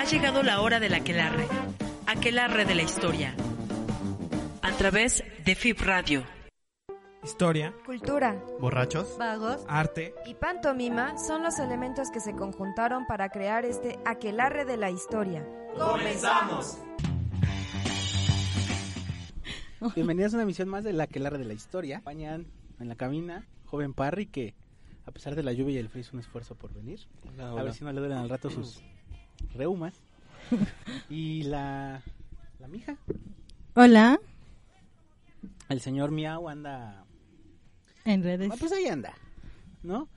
Ha llegado la hora del aquelarre, aquelarre de la historia, a través de FIP Radio. Historia, Cultura, Borrachos. Vagos. arte, y pantomima son los elementos que se conjuntaron para crear este aquelarre de la historia. Bienvenidos a una emisión más de La Aquelarre de la Historia. Acompañan en la cabina joven Parry que a pesar de la lluvia y el frío hizo un esfuerzo por venir. A ver si no le duelen al rato sus reumas. y la, la mija, Hola. el señor Miau anda... En redes. Ah, pues ahí anda, ¿no?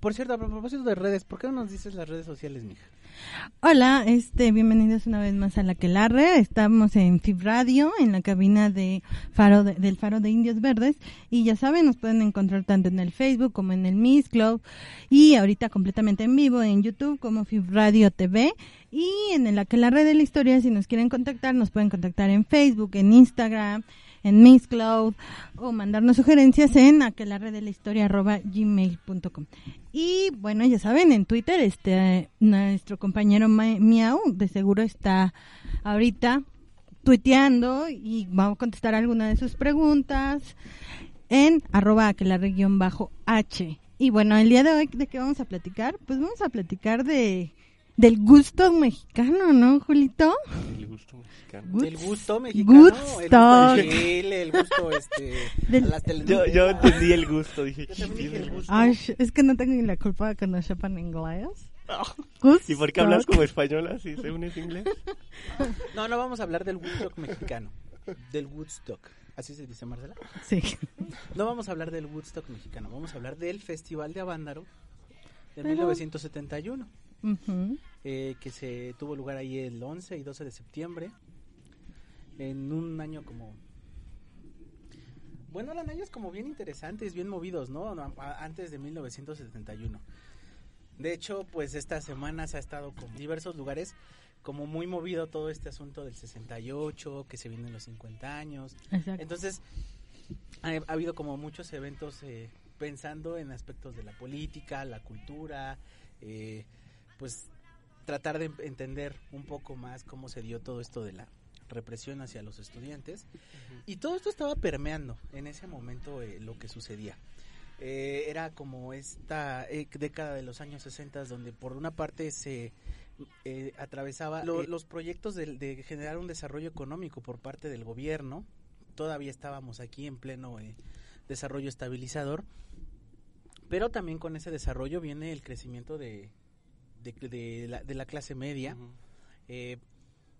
Por cierto, a propósito de redes, ¿por qué no nos dices las redes sociales, mija? Hola, este, bienvenidos una vez más a La Quelarre. Estamos en FIB Radio, en la cabina de Faro de- del Faro de Indios Verdes. Y ya saben, nos pueden encontrar tanto en el Facebook como en el Miss Club. Y ahorita completamente en vivo en YouTube como FIB Radio TV. Y en el Aquelarre de la Historia, si nos quieren contactar, nos pueden contactar en Facebook, en Instagram, en Miss Cloud o mandarnos sugerencias en aquelarredelahistoria.gmail.com Y bueno, ya saben, en Twitter este nuestro compañero Miau de seguro está ahorita tuiteando y vamos a contestar alguna de sus preguntas en arroba aquelarre-h. Y bueno, el día de hoy, ¿de qué vamos a platicar? Pues vamos a platicar de del gusto mexicano, ¿no, Julito? El gusto mexicano. Gusto. El gusto mexicano, el gusto infantil, el gusto este, Del- a las Yo, yo entendí el gusto, dije. Yo dije el gusto. Ay, es que no tengo ni la culpa de que no sepan inglés. ¿Y por qué hablas como española si según es inglés? No, no vamos a hablar del Woodstock mexicano. Del Woodstock. ¿Así se dice, Marcela? Sí. No vamos a hablar del Woodstock mexicano. Vamos a hablar del Festival de Avándaro de Pero- 1971. Eh, que se tuvo lugar ahí el 11 y 12 de septiembre. En un año como... Bueno, eran años como bien interesantes, bien movidos, ¿no? Antes de 1971. De hecho, pues estas semanas ha estado con diversos lugares como muy movido todo este asunto del 68, que se vienen los 50 años. Exacto. Entonces, ha, ha habido como muchos eventos eh, pensando en aspectos de la política, la cultura, eh, pues tratar de entender un poco más cómo se dio todo esto de la represión hacia los estudiantes. Y todo esto estaba permeando en ese momento eh, lo que sucedía. Eh, era como esta eh, década de los años 60 donde por una parte se atravesaba lo- los proyectos de, de generar un desarrollo económico por parte del gobierno. Todavía estábamos aquí en pleno desarrollo estabilizador. Pero también con ese desarrollo viene el crecimiento de, de, de la, de la clase media. Eh,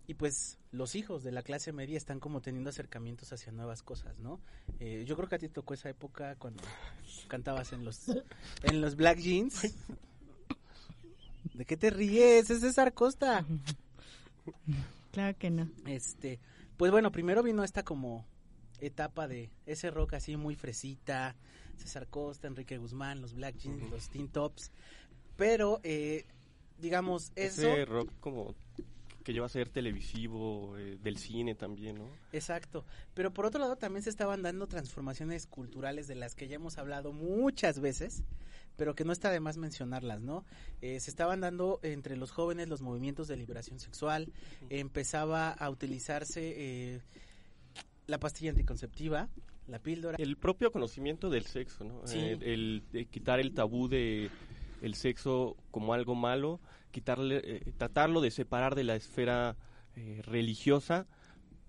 y pues los hijos de la clase media están como teniendo acercamientos hacia nuevas cosas, ¿no? Eh, yo creo que a ti te tocó esa época cuando cantabas en los en los Black Jeans. ¿De qué te ríes? Es César Costa. Claro que no. Este, pues bueno, primero vino esta como etapa de ese rock así muy fresita, César Costa, Enrique Guzmán, los Black Jeans, los Teen Tops, pero eh, digamos eso Ese rock como que lleva a ser televisivo, eh, del cine también, ¿no? Exacto, pero por otro lado también se estaban dando transformaciones culturales de las que ya hemos hablado muchas veces, pero que no está de más mencionarlas, ¿no? Eh, se estaban dando entre los jóvenes los movimientos de liberación sexual, empezaba a utilizarse eh, la pastilla anticonceptiva, la píldora. El propio conocimiento del sexo, ¿no? Sí. Eh, el, quitar el tabú de el sexo como algo malo, quitarle, eh, tratarlo de separar de la esfera eh, religiosa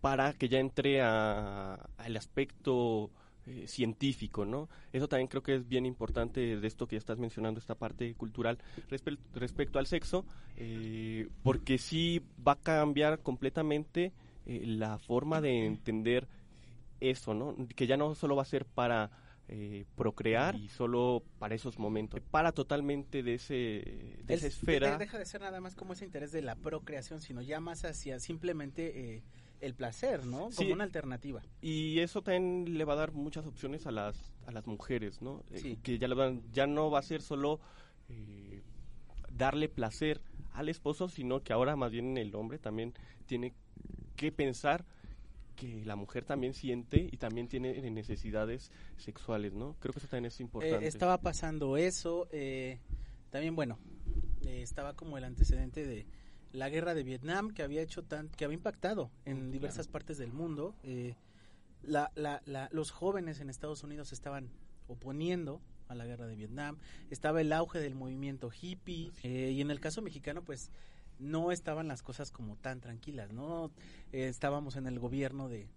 para que ya entre al aspecto eh, científico, ¿no? Eso también creo que es bien importante de esto que ya estás mencionando, esta parte cultural respe- respecto al sexo, eh, porque sí va a cambiar completamente la forma de entender eso, ¿no? Que ya no solo va a ser para eh, procrear y solo para esos momentos, para totalmente de ese de esa Es- esfera. de- deja de ser nada más como ese interés de la procreación, sino ya más hacia simplemente eh, el placer, ¿no? Como Sí. una alternativa. Y eso también le va a dar muchas opciones a las a las mujeres, ¿no? Eh, que ya le van- ya no va a ser solo eh, darle placer al esposo, sino que ahora más bien el hombre también tiene que pensar que la mujer también siente y también tiene necesidades sexuales, ¿no? Creo que eso también es Eh, importante. estaba pasando eso. eh, también, bueno, eh, estaba como el antecedente de la guerra de Vietnam que había hecho tan, que había impactado en diversas partes del mundo. Eh, la, la, la, los jóvenes en Estados Unidos estaban oponiendo a la guerra de Vietnam, estaba el auge del movimiento hippie eh, y en el caso mexicano pues no estaban las cosas como tan tranquilas, ¿no? Eh, estábamos en el gobierno de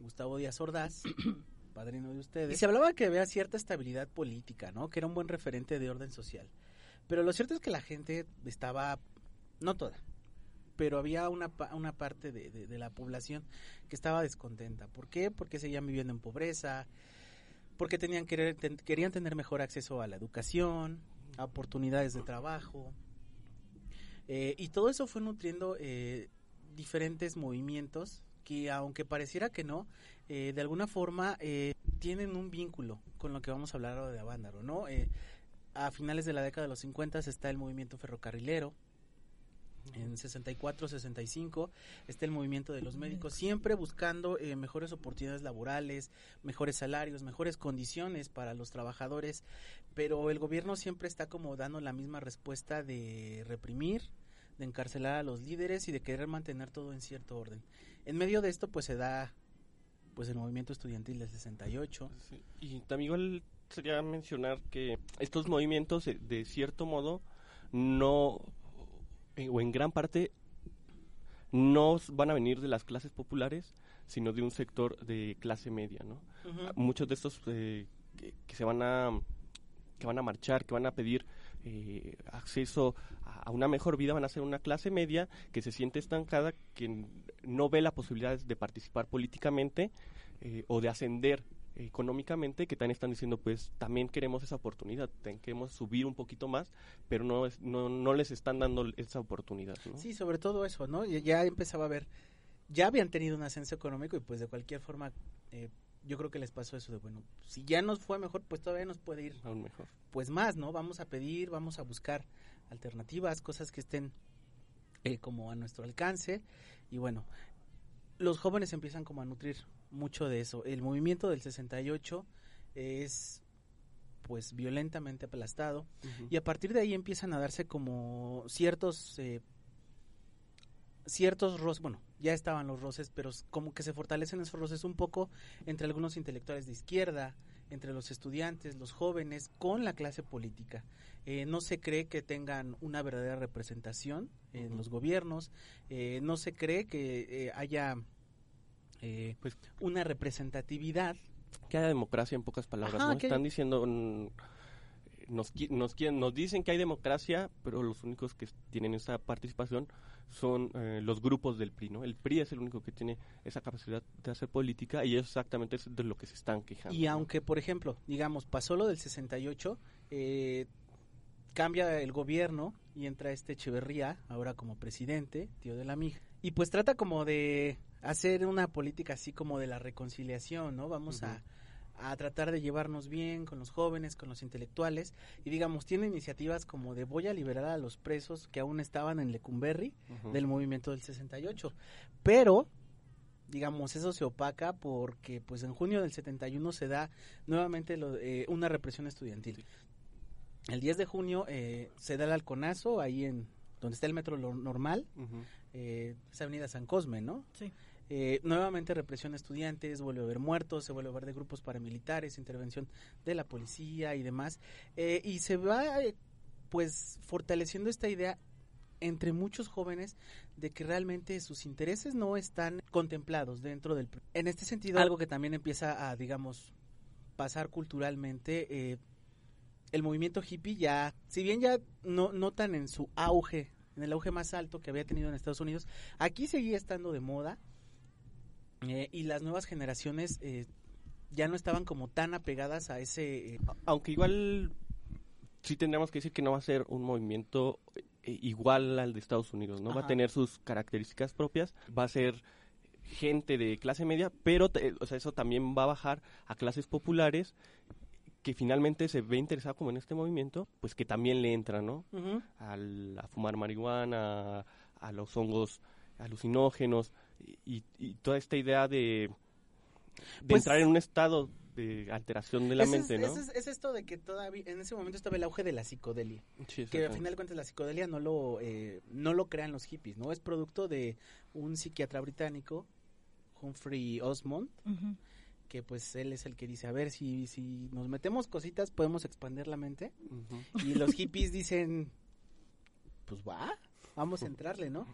Gustavo Díaz Ordaz, padrino de ustedes, y se hablaba que había cierta estabilidad política, ¿no? Que era un buen referente de orden social. Pero lo cierto es que la gente estaba, no toda, pero había una, una parte de, de, de la población que estaba descontenta. ¿Por qué? Porque seguían viviendo en pobreza, porque tenían querer, ten, querían tener mejor acceso a la educación, a oportunidades de trabajo. Eh, y todo eso fue nutriendo eh, diferentes movimientos que, aunque pareciera que no, eh, de alguna forma eh, tienen un vínculo con lo que vamos a hablar ahora de Avándaro, ¿no? Eh, a finales de la década de los 50 está el movimiento ferrocarrilero, en 64, 65 está el movimiento de los médicos, siempre buscando eh, mejores oportunidades laborales, mejores salarios, mejores condiciones para los trabajadores, pero el gobierno siempre está como dando la misma respuesta de reprimir, de encarcelar a los líderes y de querer mantener todo en cierto orden. En medio de esto pues se da pues el movimiento estudiantil del 68. Sí. Y también igual sería mencionar que estos movimientos de, de cierto modo no eh, o en gran parte no van a venir de las clases populares, sino de un sector de clase media, ¿no? Uh -huh. Muchos de estos eh, que, que, se van a que van a marchar, que van a pedir eh, acceso a, a, una mejor vida, van a ser una clase media que se siente estancada, que no ve la posibilidad de participar políticamente eh, o de ascender económicamente que también están diciendo pues también queremos esa oportunidad queremos subir un poquito más pero no es, no, no les están dando esa oportunidad ¿no? sí sobre todo eso no ya empezaba a ver ya habían tenido un ascenso económico y pues de cualquier forma eh, yo creo que les pasó eso de bueno si ya nos fue mejor pues todavía nos puede ir aún mejor. pues más no vamos a pedir vamos a buscar alternativas cosas que estén eh, como a nuestro alcance. Y bueno los jóvenes empiezan como a nutrir mucho de eso. El movimiento del 68 es pues violentamente aplastado uh -huh. y a partir de ahí empiezan a darse como ciertos eh, ciertos roces, bueno, ya estaban los roces, pero como que se fortalecen esos roces un poco entre algunos intelectuales de izquierda, entre los estudiantes, los jóvenes, con la clase política. Eh, no se cree que tengan una verdadera representación en uh -huh. los gobiernos, eh, no se cree que eh, haya eh, pues una representatividad. Que haya democracia en pocas palabras, Ajá, ¿no? Que... Están diciendo, mm, nos, nos, nos dicen que hay democracia, pero los únicos que tienen esa participación son eh, los grupos del PRI, ¿no? El PRI es el único que tiene esa capacidad de hacer política y eso exactamente es de lo que se están quejando. Y aunque, por ejemplo, digamos, pasó lo del 68, eh, cambia el gobierno y entra este Echeverría, ahora como presidente, tío de la mija, y pues trata como de hacer una política así como de la reconciliación, ¿no? Vamos uh -huh. a, a, tratar de llevarnos bien con los jóvenes, con los intelectuales, y digamos, tiene iniciativas como de voy a liberar a los presos que aún estaban en Lecumberri uh -huh. del movimiento del 68, pero digamos, eso se opaca porque pues en junio del 71 se da nuevamente lo, eh, una represión estudiantil. Sí. El 10 de junio eh, se da el halconazo ahí en donde está el metro normal, uh -huh. eh, esa avenida San Cosme, ¿no? Sí. Eh, nuevamente represión a estudiantes, vuelve a haber muertos, se vuelve a ver de grupos paramilitares, intervención de la policía y demás. Eh, y se va eh, pues fortaleciendo esta idea entre muchos jóvenes de que realmente sus intereses no están contemplados dentro del... En este sentido, algo que también empieza a, digamos, pasar culturalmente, eh, el movimiento hippie ya, si bien ya no, no tan en su auge, en el auge más alto que había tenido en Estados Unidos, aquí seguía estando de moda, eh, y las nuevas generaciones eh, ya no estaban como tan apegadas a ese... Eh... Aunque igual sí tendríamos que decir que no va a ser un movimiento eh, igual al de Estados Unidos, ¿no? Ajá. Va a tener sus características propias, va a ser gente de clase media, pero o sea, eso también va a bajar a clases populares que finalmente se ve interesado como en este movimiento, pues que también le entra, ¿no? Uh -huh. Al, a fumar marihuana, a, a los hongos alucinógenos, y, y, toda esta idea de, de pues, entrar en un estado de alteración de la mente, es, ¿no? es, es esto de que todavía en ese momento estaba el auge de la psicodelia. Sí, que al final de cuentas la psicodelia no lo eh, no lo crean los hippies, ¿no? Es producto de un psiquiatra británico, Humphrey Osmond, que pues él es el que dice, a ver, si, si nos metemos cositas podemos expandir la mente. Y los hippies dicen, pues va, vamos a entrarle, ¿no?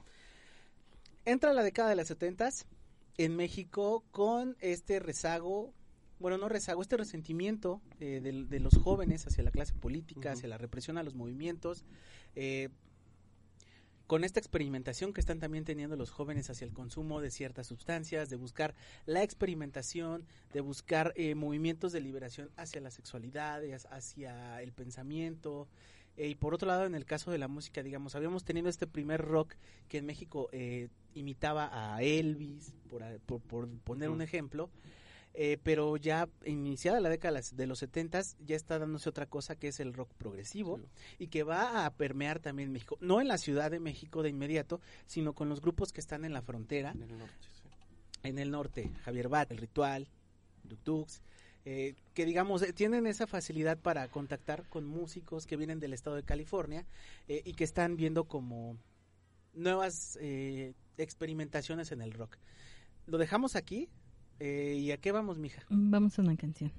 Entra la década de las setentas en México con este rezago, bueno, no rezago, este resentimiento eh, de, de los jóvenes hacia la clase política, hacia la represión a los movimientos, eh, con esta experimentación que están también teniendo los jóvenes hacia el consumo de ciertas sustancias, de buscar la experimentación, de buscar eh, movimientos de liberación hacia la sexualidad, hacia el pensamiento. Eh, y por otro lado, en el caso de la música, digamos, habíamos tenido este primer rock que en México eh, imitaba a Elvis, por, a- por, por poner un Ujú. ejemplo. Eh, pero ya iniciada la década de los setentas ya está dándose otra cosa que es el rock progresivo Sí. y que va a permear también México, no en la Ciudad de México de inmediato, sino con los grupos que están en la frontera, En el norte, sí. en el norte, Javier Bat, El Ritual, Duk eh, que digamos eh, tienen esa facilidad para contactar con músicos que vienen del estado de California eh, y que están viendo como nuevas eh, experimentaciones en el rock. Lo dejamos aquí eh, y a qué vamos, mija. Vamos a una canción.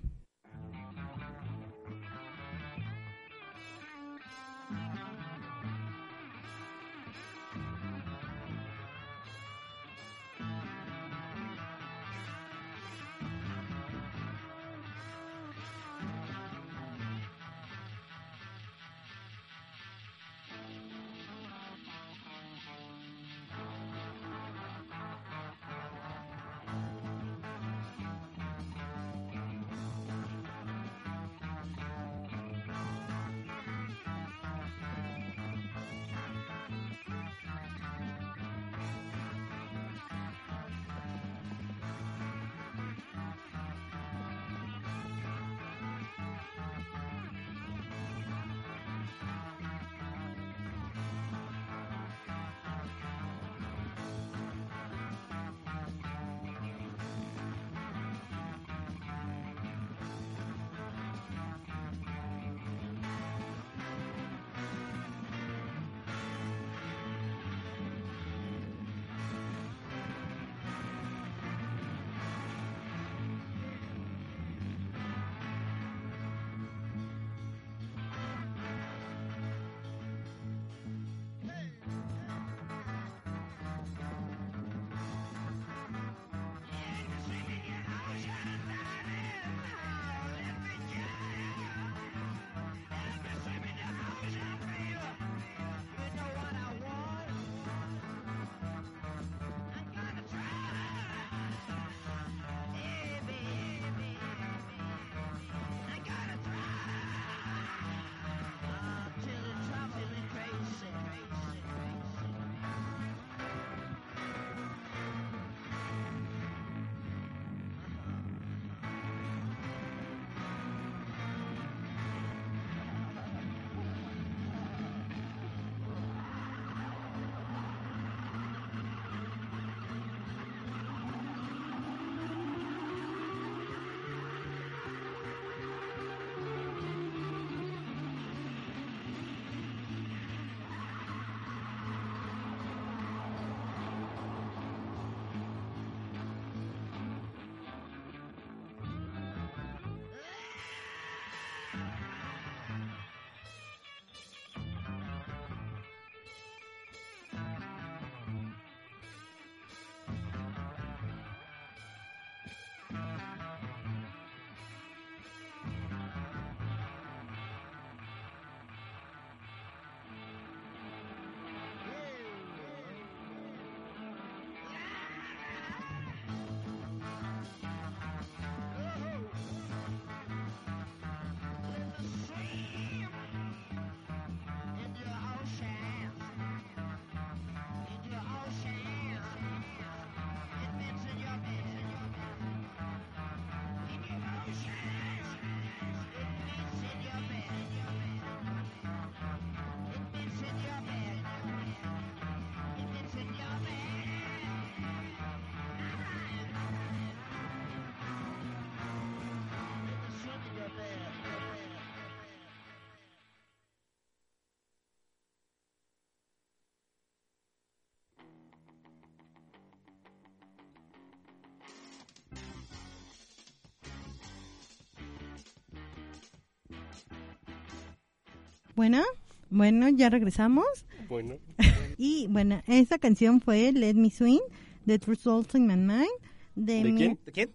Bueno, bueno, ya regresamos. Bueno, Y bueno, esa canción fue Let Me Swing de Three Souls in My Mind. De, ¿De mi- quién? ¿De quién?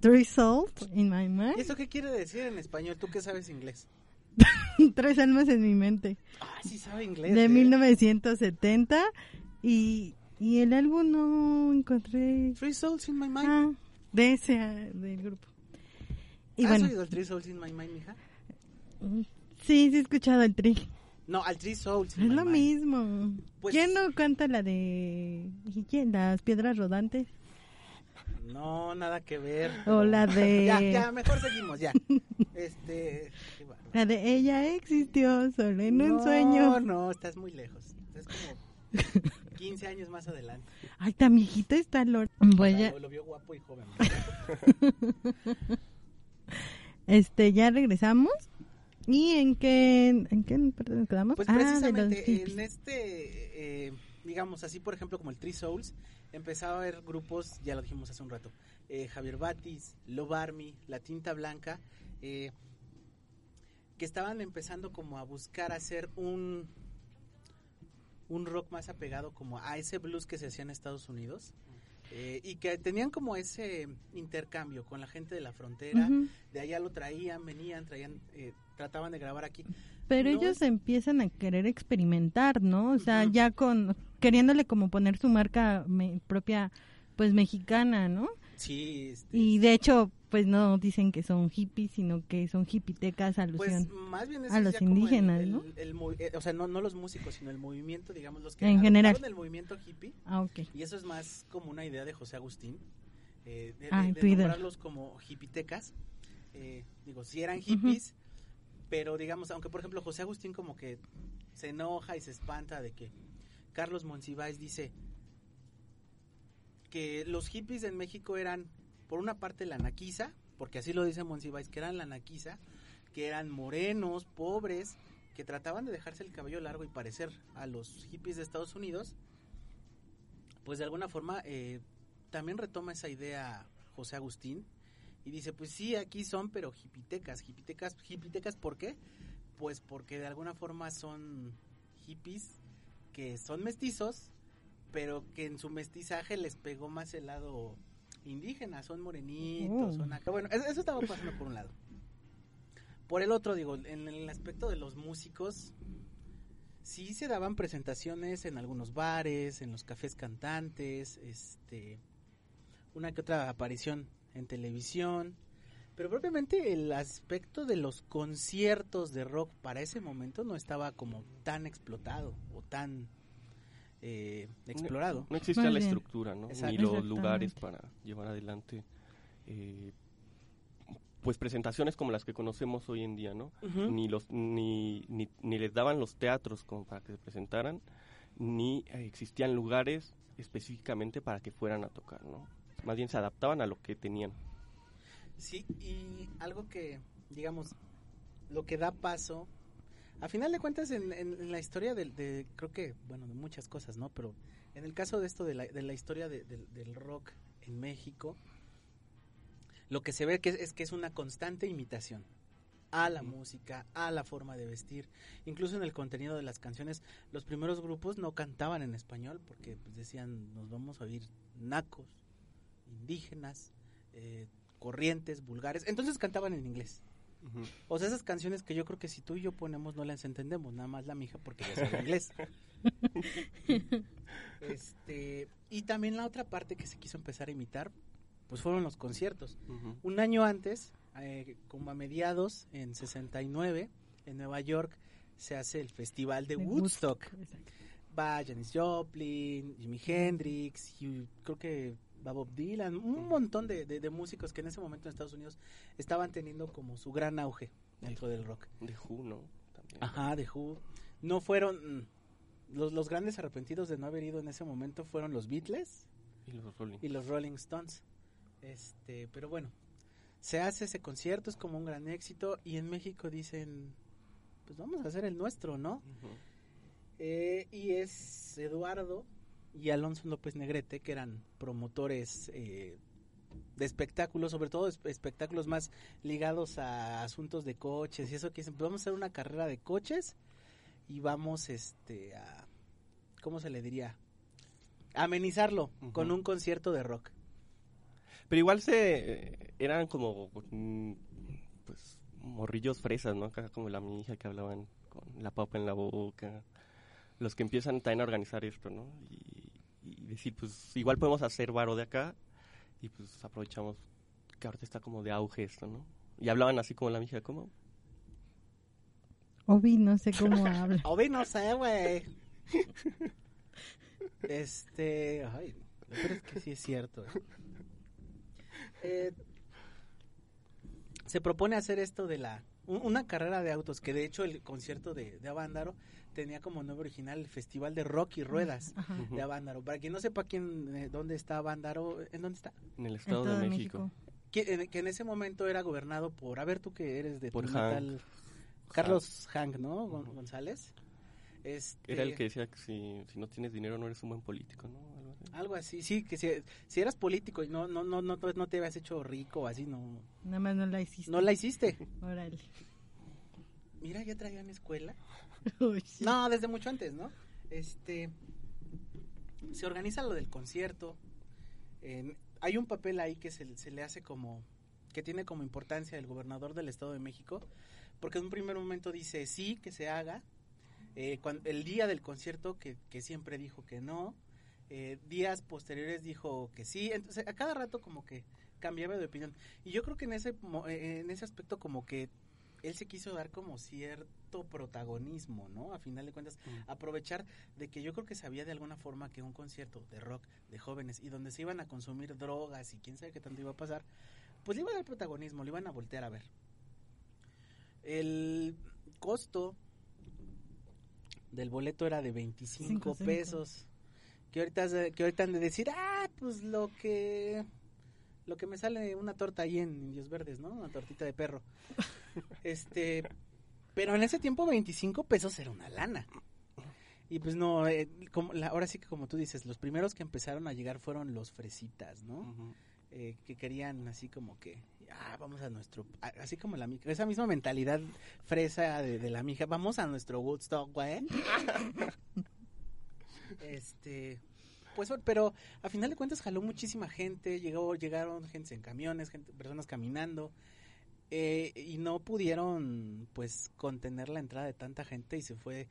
Three Souls in My ¿Y Mind. eso qué quiere decir en español? ¿Tú qué sabes inglés? Tres almas en mi mente. Ah, sí sabe inglés. De ¿eh? 1970. Y, y el álbum no encontré. Three Souls in My Mind. Ah, de ese, del grupo. Y ¿Has bueno, oído el Three Souls in My Mind, mija? Sí, sí he escuchado el tri. No, al Three Souls Es lo mismo. Pues- ¿Quién no canta la de ¿y quién? las piedras rodantes? No, nada que ver. O la de Ya, ya, mejor seguimos, ya. Este... la de ella existió solo en un no, sueño. No, estás muy lejos. Es como 15 años más adelante. Ay, tan viejita está Lord. O Pues sea, ya, lo, lo vio guapo y joven. este, ya regresamos. ¿Y en qué, en qué nos quedamos? Pues ah, precisamente en este, eh, digamos así, por ejemplo, como el Three Souls, empezaba a haber grupos, ya lo dijimos hace un rato, eh, Javier Batis, Love Army, La Tinta Blanca, eh, que estaban empezando como a buscar hacer un, un rock más apegado como a ese blues que se hacía en Estados Unidos. Eh, y que tenían como ese intercambio con la gente de la frontera, de allá lo traían, venían, traían, eh, trataban de grabar aquí. Pero No ellos es- empiezan a querer experimentar, ¿no? O sea, ya con queriéndole como poner su marca me- propia, pues mexicana, ¿no? Sí, este, Y de hecho, pues no dicen que son hippies, sino que son hipitecas Pues alusión. más bien a los el- indígenas, el- ¿no? el movi- eh, o sea, no, no los músicos, sino el movimiento, digamos, los que En general. el movimiento hippie. ah, ok. Y eso es más como una idea de José Agustín, eh, de, Ah, de- de nombrarlos como hipitecas. Eh, digo, sí eran hippies, pero digamos, aunque por ejemplo José Agustín como que se enoja y se espanta de que Carlos Monsiváis dice que los hippies en México eran, por una parte, la naquiza, porque así lo dice Monsiváis, que eran la naquiza, que eran morenos, pobres, que trataban de dejarse el cabello largo y parecer a los hippies de Estados Unidos, pues de alguna forma eh, también retoma esa idea José Agustín y dice, pues sí, aquí son, pero hipitecas, hipitecas, hipitecas, ¿por qué? Pues porque de alguna forma son hippies que son mestizos, pero que en su mestizaje les pegó más el lado indígena, son morenitos, Oh. son acá. Bueno, eso, eso estaba pasando por un lado. Por el otro, digo, en el aspecto de los músicos, sí se daban presentaciones en algunos bares, en los cafés cantantes, este, una que otra aparición en televisión, pero propiamente el aspecto de los conciertos de rock para ese momento no estaba como tan explotado o tan eh, explorado. No existía Más la estructura, ¿no? Ni los lugares para llevar adelante eh, pues presentaciones como las que conocemos hoy en día, ¿no? Ni los ni, ni, ni les daban los teatros como para que se presentaran, ni eh, existían lugares específicamente para que fueran a tocar, ¿no? Más bien se adaptaban a lo que tenían. Sí, y algo que, digamos, lo que da paso, a final de cuentas en, la historia del- de, creo que, bueno, de muchas cosas, ¿no? Pero en el caso de esto, de la, de la historia de- del- del rock en México, lo que se ve que es, es que es una constante imitación a la música, a la forma de vestir, incluso en el contenido de las canciones, los primeros grupos no cantaban en español porque pues, decían, nos vamos a oír nacos, indígenas, eh, corrientes, vulgares, entonces cantaban en inglés. O sea, esas canciones que yo creo que si tú y yo ponemos no las entendemos, nada más la mija porque ya sabe inglés. este, y también la otra parte que se quiso empezar a imitar, pues fueron los conciertos. Un año antes, eh, como a mediados, en 69, en Nueva York, se hace el festival de, De Woodstock. exacto. Va Janis Joplin, Jimi Hendrix, y creo que va Bob Dylan, un montón de, de- de músicos que en ese momento en Estados Unidos estaban teniendo como su gran auge dentro del rock. De Who, ¿no? También. Ajá, de Who. No fueron... mm, Los, los grandes arrepentidos de no haber ido en ese momento fueron los Beatles Y los Rolling. y los Rolling Stones. Este, pero bueno, se hace ese concierto, es como un gran éxito y en México dicen, pues vamos a hacer el nuestro, ¿no? Eh, y es Eduardo y Alonso López Negrete, que eran promotores eh, de espectáculos, sobre todo es- espectáculos más ligados a asuntos de coches y eso que dicen, pues vamos a hacer una carrera de coches y vamos este a ¿cómo se le diría? amenizarlo con un concierto de rock. Pero igual se eran como pues morrillos fresas, ¿no? Acá como la mi hija que hablaban con la papa en la boca. Los que empiezan también a organizar esto, ¿no? Y, y decir, pues igual podemos hacer varo de acá y pues aprovechamos que ahorita está como de auge esto, ¿no? Y hablaban así como la mi hija, ¿cómo? Obi, no sé cómo habla. Obi, no sé, güey. Este, ay, lo peor es que sí es cierto. eh. Eh, se propone hacer esto de la un- una carrera de autos que de hecho el concierto de, de Avándaro tenía como nombre original el Festival de Rock y Ruedas Ajá. De Avándaro. Para quien no sepa quién eh, dónde está Avándaro, ¿en dónde está? En el Estado de México. Que en, que en ese momento era gobernado por, a ver tú que eres de Por tu Hank. Carlos Hank, ¿no? Gon- González. Este, Era el que decía que si, si no tienes dinero no eres un buen político, ¿no? Algo así. Algo así, sí, que si, si eras político y no, no, no, no, no te habías hecho rico o así, no, Nada más no la hiciste. no la hiciste. Órale. Mira, ya traían escuela. No, desde mucho antes, ¿no? Este, se organiza lo del concierto. hay un papel ahí que se, le hace como, que tiene como importancia el gobernador del Estado de México, porque en un primer momento dice sí, que se haga. Eh, el día del concierto, que, siempre dijo que no. eh, días posteriores dijo que sí. Entonces, a cada rato como que cambiaba de opinión. Y yo creo que en ese, en ese aspecto como que él se quiso dar como cierto protagonismo, ¿no? A final de cuentas, Mm. aprovechar de que yo creo que sabía de alguna forma que un concierto de rock de jóvenes y donde se iban a consumir drogas y quién sabe qué tanto iba a pasar, pues le iba a dar protagonismo, le iban a voltear a ver. El costo del boleto era de 25 Cinco, cinco. pesos. Que ahorita, que ahorita han de decir, ah, pues lo que lo que me sale una torta ahí en Indios Verdes, ¿no? Una tortita de perro. este, pero en ese tiempo 25 pesos era una lana. Y pues no, eh, como la- ahora sí que como tú dices, los primeros que empezaron a llegar fueron los fresitas, ¿no? Eh, que querían así como que, ah, vamos a nuestro, así como la esa misma mentalidad fresa de, de la mija, vamos a nuestro Woodstock, güey. este, pues, pero a final de cuentas jaló muchísima gente, llegó, llegaron gente en camiones, gente, personas caminando, eh, y no pudieron, pues, contener la entrada de tanta gente y se fue.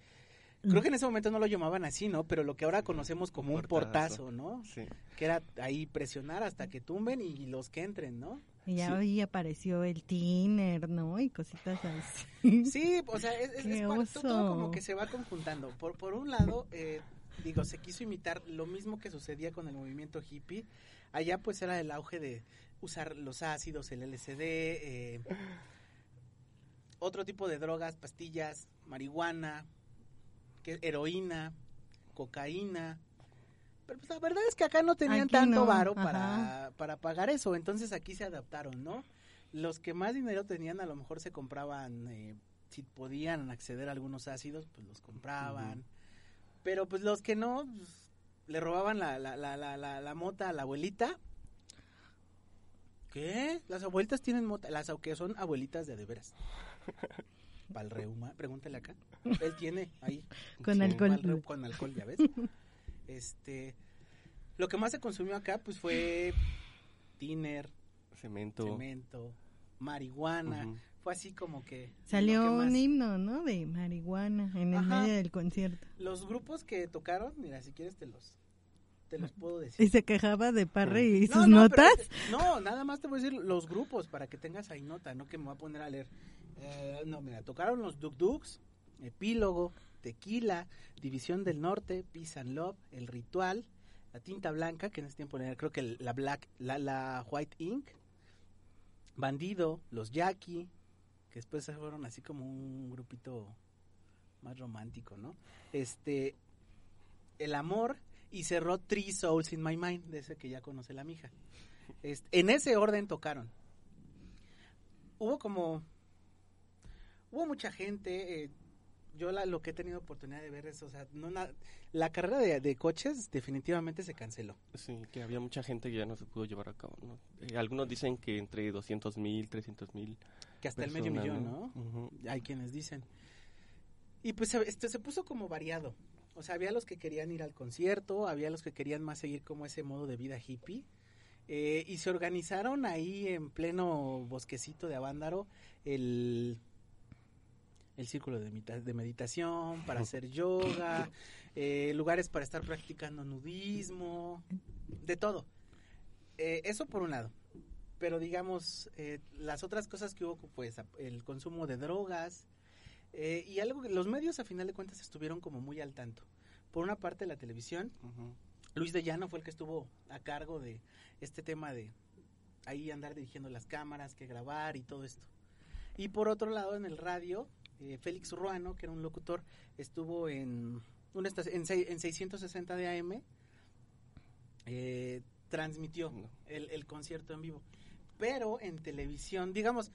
Creo que en ese momento no lo llamaban así, ¿no? Pero lo que ahora conocemos como un Portazo. portazo, ¿no? Sí. que era ahí presionar hasta que tumben y los que entren, ¿no? Y ya Sí. ahí apareció el tiner, ¿no? Y cositas así. Sí, o sea, es, es- ¡Qué es pa- todo como que se va conjuntando. Por, por un lado, eh, digo, se quiso imitar lo mismo que sucedía con el movimiento hippie. Allá pues era el auge de usar los ácidos, el LSD, eh, otro tipo de drogas, pastillas, marihuana, que, heroína, cocaína. Pero pues la verdad es que acá no tenían Aquí tanto no, varo para, para pagar eso, entonces aquí se adaptaron, ¿no? Los que más dinero tenían a lo mejor se compraban, eh, si podían acceder a algunos ácidos, pues los compraban. Pero pues los que no, pues, le robaban la, la, la, la, la, la mota a la abuelita. ¿Qué? Las abuelitas tienen mota, las que son abuelitas de de veras. Para el reuma, pregúntale acá. Él tiene ahí. Con alcohol. Pa'l reu- con alcohol, ya ves. Este, lo que más se consumió acá, pues fue tiner, Cemento. cemento, marihuana. Fue así como que. Salió un himno, ¿no? De marihuana en el medio del concierto. Los grupos que tocaron, mira, si quieres te los, te los puedo Y decir. se quejaba de Parre y No, sus no, notas. no, nada más te voy a decir los grupos para que tengas ahí nota, no que me voy a poner a leer. Eh, no, mira, tocaron los Duk Duks, Epílogo, Tequila, División del Norte, Peace and Love, El Ritual, La Tinta Blanca, que en ese tiempo era creo que la Black, la, la White Ink, Bandido, Los Jackie, que después se fueron así como un grupito más romántico, ¿no? Este, El Amor y cerró Three Souls in My Mind, de ese que ya conoce la mija. Este, en ese orden tocaron. Hubo como, hubo mucha gente, eh, yo la, lo que he tenido oportunidad de ver es, o sea, no na- la carrera de, coches definitivamente se canceló. Sí, que había mucha gente que ya no se pudo llevar a cabo. Eh, algunos dicen que entre 200 mil, 300 mil. Que hasta el medio millón, ¿no? Hay quienes dicen. Y pues este se puso como variado. O sea, había los que querían ir al concierto, había los que querían más seguir como ese modo de vida hippie. Eh, y se organizaron ahí en pleno bosquecito de Avándaro el, el círculo de, de meditación, para hacer yoga, eh, lugares para estar practicando nudismo, de todo. Eh, eso por un lado. Pero digamos, las otras cosas que hubo, pues el consumo de drogas, eh, y algo que los medios a final de cuentas estuvieron como muy al tanto. Por una parte la televisión, Luis de Llano fue el que estuvo a cargo de este tema de ahí andar dirigiendo las cámaras, que grabar y todo esto. Y por otro lado en el radio, eh, Félix Ruano, que era un locutor, estuvo en, una en, en 660 de AM, eh, transmitió el, el concierto en vivo. Pero en televisión, digamos,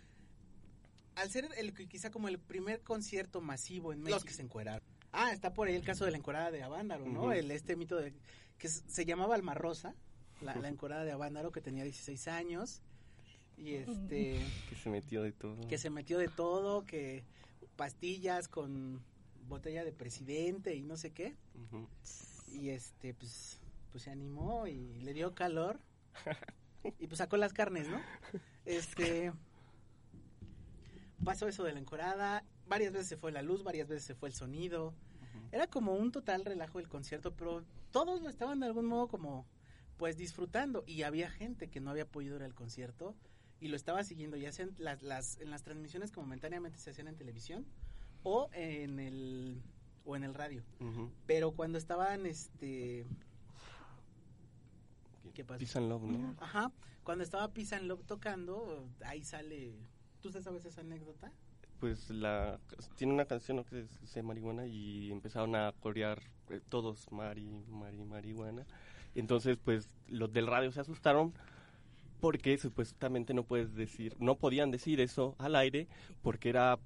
al ser el quizá como el primer concierto masivo en México. Los que se encueraron. Ah, está por ahí el caso de la encorada de Avándaro, ¿no? El este mito de que se llamaba Almarrosa, la, la encorada de Avándaro que tenía 16 años y este que se metió de todo. Que se metió de todo, que pastillas con botella de presidente y no sé qué. Y este pues pues se animó y le dio calor. y pues sacó las carnes, ¿no? Este pasó eso de la encorada, varias veces se fue la luz, varias veces se fue el sonido. Era como un total relajo el concierto, pero todos lo estaban de algún modo como pues disfrutando y había gente que no había podido ir al concierto y lo estaba siguiendo ya sea en las, las, en las transmisiones que momentáneamente se hacían en televisión o en el o en el radio. Pero cuando estaban este ¿Qué pasa? Peace Love, ¿no? Ajá. Cuando estaba Peace Love tocando, ahí sale ¿Tú sabes esa anécdota? Pues la tiene una canción que se marihuana y empezaron a corear eh, todos mari, mari, marihuana. Entonces, pues los del radio se asustaron porque supuestamente no puedes decir, no podían decir eso al aire porque era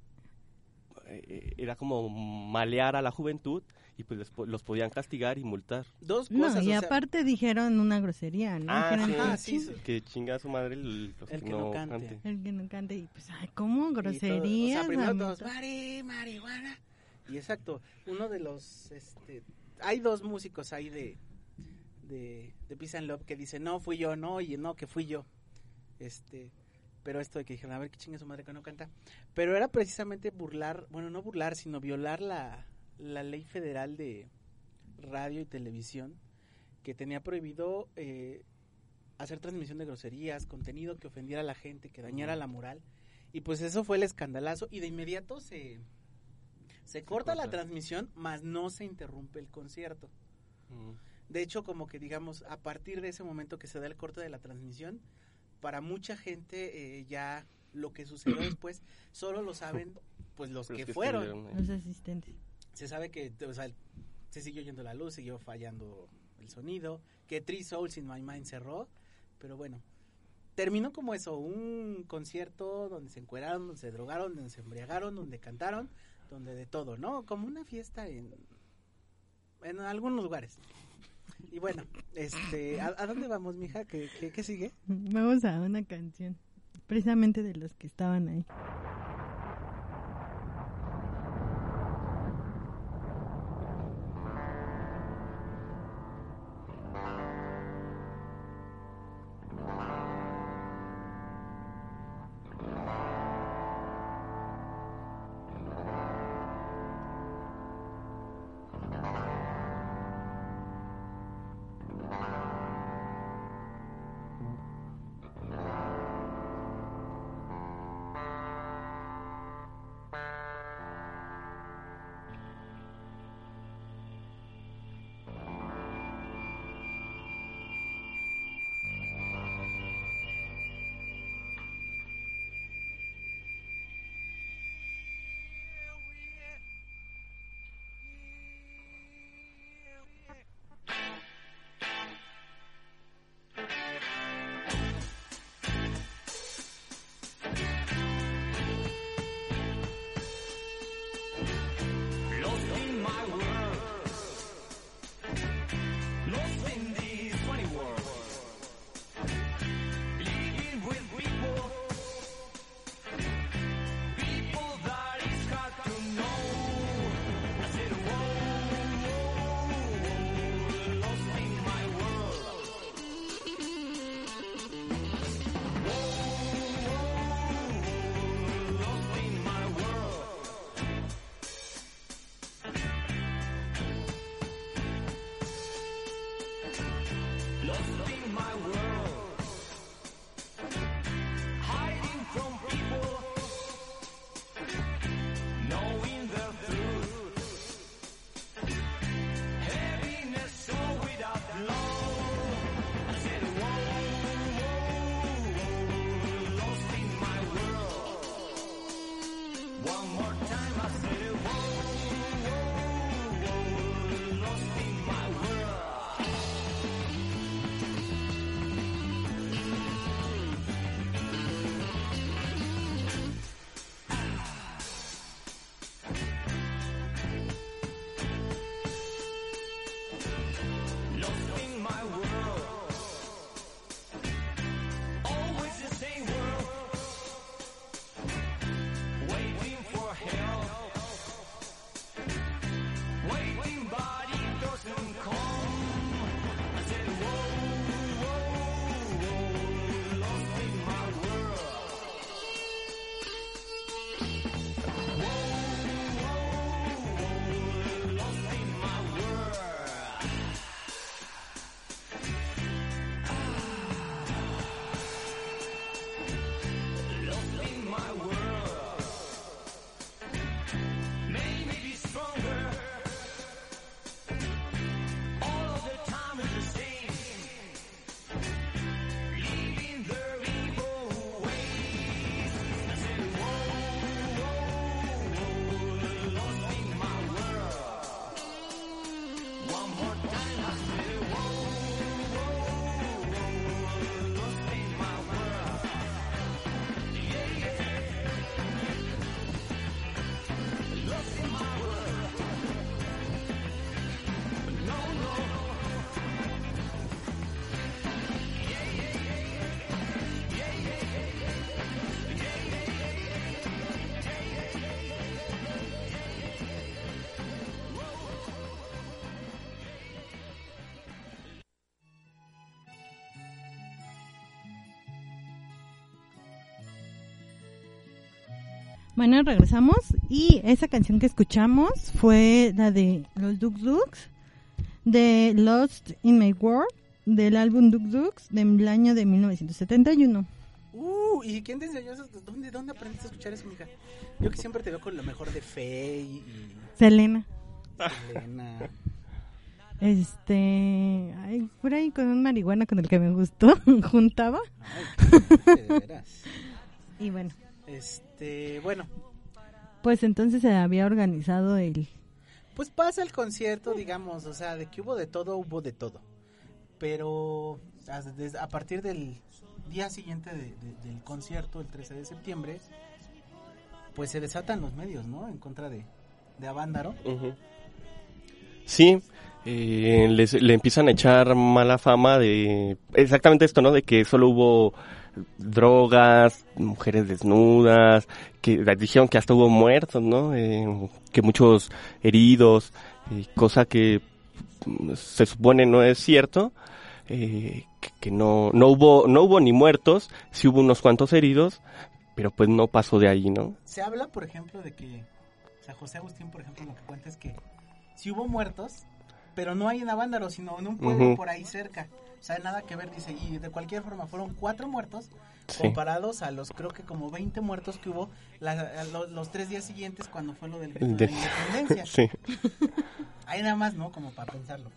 eh, era como malear a la juventud y pues los podían castigar y multar. Dos cosas. y aparte dijeron una grosería, ¿no? Ah, sí, que chinga a su madre el, que, no, cante. El que no cante y pues, ay, ¿cómo grosería? O sea, primero todos, mari, marihuana. Y exacto, uno de los, este, hay dos músicos ahí de, de, de Peace and Love que dicen, no, fui yo, no, y no, que fui yo. Este, pero esto de que dijeron, a ver qué chinga su madre que no canta. Pero era precisamente burlar, bueno, no burlar, sino violar la, la ley federal de radio y televisión que tenía prohibido eh, hacer transmisión de groserías, contenido que ofendiera a la gente, que dañara la moral. Y pues eso fue el escandalazo y de inmediato se, se, corta, la transmisión, más no se interrumpe el concierto. De hecho, como que digamos, a partir de ese momento que se da el corte de la transmisión, para mucha gente eh, ya lo que sucedió después solo lo saben pues los que, fueron. Los asistentes se sabe que o sea, se siguió yendo la luz, siguió fallando el sonido, que Three Souls in My Mind cerró, pero bueno, terminó como eso, un concierto donde se encueraron, donde se drogaron, donde se embriagaron, donde cantaron, donde de todo, ¿no? Como una fiesta en, en algunos lugares. Y bueno, este, ¿a, dónde vamos, mija? ¿Qué, qué, qué sigue? Vamos a una canción, precisamente de los que estaban ahí. Bueno, regresamos y esa canción que escuchamos fue la de los Duk Duks de Lost in My World del álbum Duk Duks del año de 1971. Uh, ¿y quién te enseñó eso? ¿Dónde, ¿Dónde aprendiste a escuchar eso, mija? Yo que siempre te veo con lo mejor de Faye y Selena. Selena. Este, ay, por ahí con un marihuana con el que me gustó, juntaba. Ay, de veras. Y bueno, Este, bueno, pues entonces se había organizado el... pues pasa el concierto, digamos, o sea, de que hubo de todo, hubo de todo. Pero a, partir del día siguiente de- de- del concierto, el 13 de septiembre, pues se desatan los medios, ¿no? En contra de, de Avándaro. Sí, eh, les- le empiezan a echar mala fama de exactamente esto, ¿no? De que solo hubo drogas, mujeres desnudas, que dijeron que hasta hubo muertos, ¿no? Eh, que muchos heridos, eh, cosa que se supone no es cierto, eh, que, no no hubo no hubo ni muertos, sí hubo unos cuantos heridos, pero pues no pasó de ahí, ¿no? Se habla, por ejemplo, de que, o José Agustín, por ejemplo, lo que cuenta es que si hubo muertos, pero no hay en Avándaro, sino en un pueblo por ahí cerca. O sea, nada que ver, dice, y de cualquier forma fueron cuatro muertos Sí. comparados a los creo que como 20 muertos que hubo la- los, tres días siguientes cuando fue lo del grito de De- la independencia. Sí. Ahí nada más, ¿no? Como para pensarlo.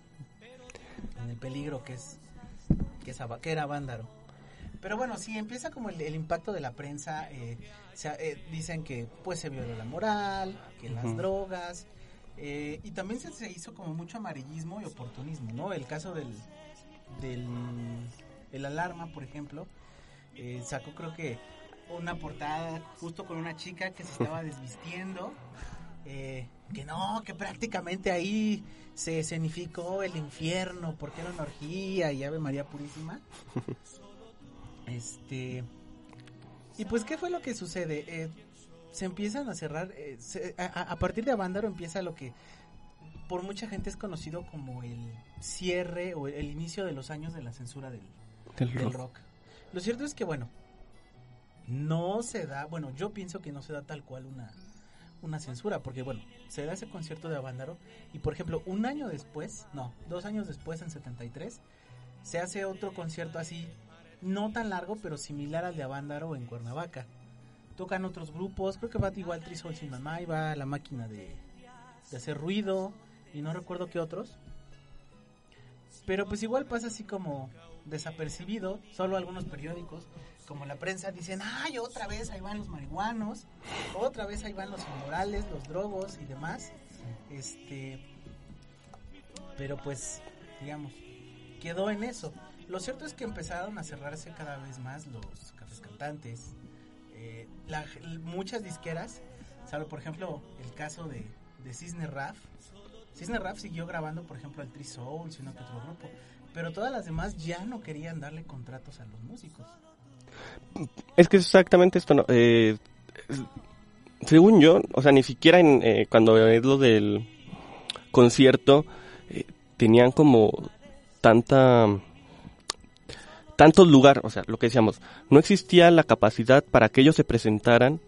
En el peligro que es que, es que era Vándaro. Pero bueno, sí, empieza como el, el impacto de la prensa. eh, se- eh, dicen que pues se violó la moral, que las drogas. Eh, y también se, se hizo como mucho amarillismo y oportunismo, ¿no? El caso del, del el alarma, por ejemplo, eh, sacó creo que una portada justo con una chica que se estaba desvistiendo. eh, que no, que prácticamente ahí se escenificó el infierno porque era una orgía y Ave María Purísima. Este. Y pues, ¿qué fue lo que sucede? Eh, se empiezan a cerrar. eh, se- a, partir de Avándaro empieza lo que por mucha gente es conocido como el cierre o el, inicio de los años de la censura del, Del del rock. rock. Lo cierto es que, bueno, no se da, bueno, yo pienso que no se da tal cual una, una censura, porque, bueno, se da ese concierto de Avándaro y, por ejemplo, un año después, no, dos años después, en 73, se hace otro concierto así, no tan largo, pero similar al de Avándaro en Cuernavaca. Tocan otros grupos, creo que va igual Three Souls in My Mind, va La Máquina de, de Hacer Ruido, y no recuerdo qué otros. Pero pues igual pasa así como desapercibido, solo algunos periódicos, como la prensa, dicen, ay, otra vez ahí van los marihuanos, otra vez ahí van los inmorales, los drogos y demás. Este, pero pues, digamos, quedó en eso. Lo cierto es que empezaron a cerrarse cada vez más los cafés cantantes. Eh, muchas disqueras, salvo por ejemplo el caso de, de Cisne Raf. Cisne Raf siguió grabando, por ejemplo, al Three Souls y uno que otro grupo. Pero todas las demás ya no querían darle contratos a los músicos. Es que exactamente esto, ¿no? Eh, según yo, o sea, ni siquiera en, eh, cuando es lo del concierto, eh, tenían como tanta tantos lugares, o sea, lo que decíamos, no existía la capacidad para que ellos se presentaran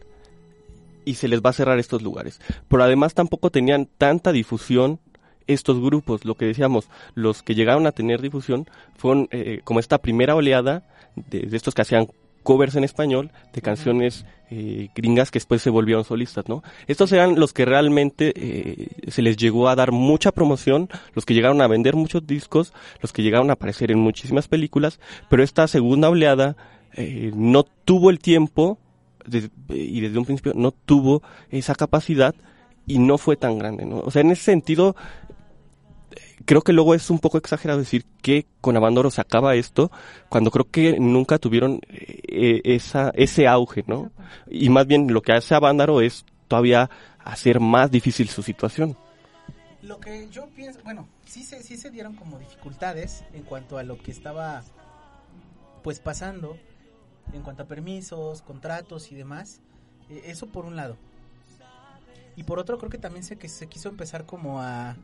y se les va a cerrar estos lugares. Pero además tampoco tenían tanta difusión estos grupos, lo que decíamos, los que llegaron a tener difusión fueron eh, como esta primera oleada de, de estos que hacían covers en español de canciones eh, gringas que después se volvieron solistas, ¿no? Estos eran los que realmente eh, se les llegó a dar mucha promoción, los que llegaron a vender muchos discos, los que llegaron a aparecer en muchísimas películas, pero esta segunda oleada eh, no tuvo el tiempo de- y desde un principio no tuvo esa capacidad y no fue tan grande, ¿no? O sea, en ese sentido, creo que luego es un poco exagerado decir que con Abandoro se acaba esto, cuando creo que nunca tuvieron eh, esa, ese auge, ¿no? Y más bien lo que hace Abandaro es todavía hacer más difícil su situación. Lo que yo pienso, bueno, sí se, dieron como dificultades en cuanto a lo que estaba pues pasando, en cuanto a permisos, contratos y demás. Eh, eso por un lado. Y por otro creo que también se, que se quiso empezar como a...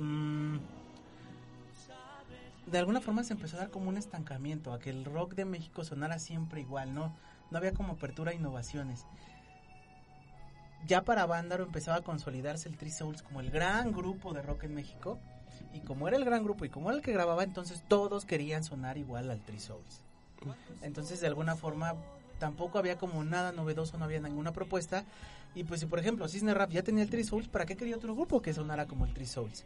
mm, de alguna forma se empezó a dar como un estancamiento, a que el rock de México sonara siempre igual, ¿no? No había como apertura a innovaciones. ya para Vándaro empezaba a consolidarse el Three Souls como el gran grupo de rock en México. Y como era el gran grupo y como era el que grababa, entonces todos querían sonar igual al Three Souls. Entonces, de alguna forma, tampoco había como nada novedoso, no había ninguna propuesta. Y pues si por ejemplo Cisne Rap ya tenía el Three Souls, ¿para qué quería otro grupo que sonara como el Three Souls?